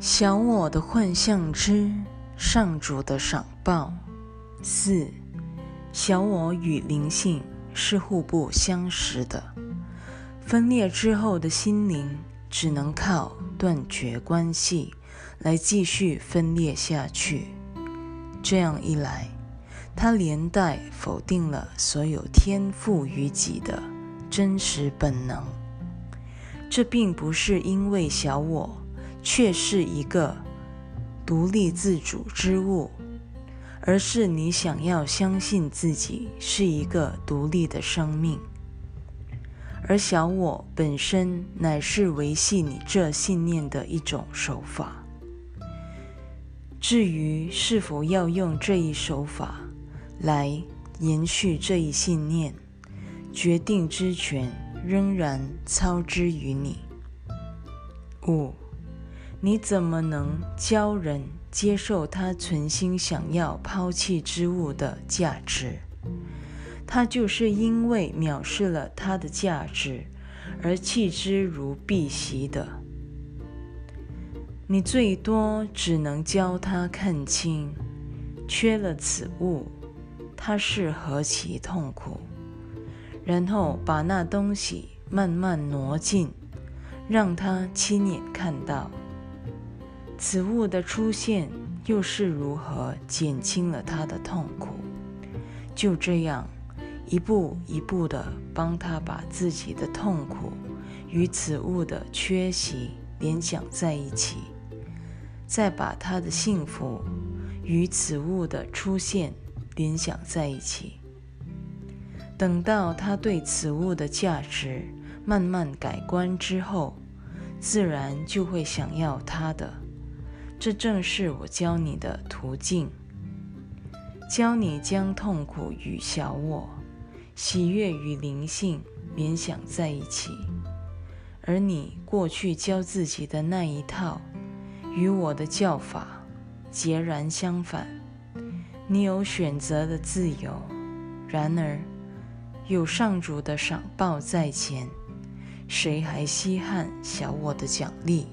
小我的幻象之上主的赏报。四，小我与灵性是互不相识的。分裂之后的心灵只能靠断绝关系来继续分裂下去。这样一来，它连带否定了所有天赋于己的真实本能。这并不是因为小我却是一个独立自主之物，而是你想要相信自己是一个独立的生命，而小我本身乃是维系你这信念的一种手法。至于是否要用这一手法来延续这一信念，决定之权仍然操之于你。五，你怎么能教人接受他存心想要抛弃之物的价值？他就是因为藐视了它的价值而弃之如敝屣的。你最多只能教他看清，缺了此物，他是何其痛苦。然后把那东西慢慢挪近，让他亲眼看到此物的出现，又是如何减轻了他的痛苦。就这样，一步一步地帮他把自己的痛苦与此物的缺席联想在一起。再把他的幸福与此物的出现联想在一起，等到他对此物的价值慢慢改观之后，自然就会想要它的。这正是我教你的途径，教你将痛苦与小我、喜悦与灵性联想在一起，而你过去教自己的那一套。与我的教法截然相反，你有选择的自由，然而有上主的赏报在前，谁还稀罕小我的奖励？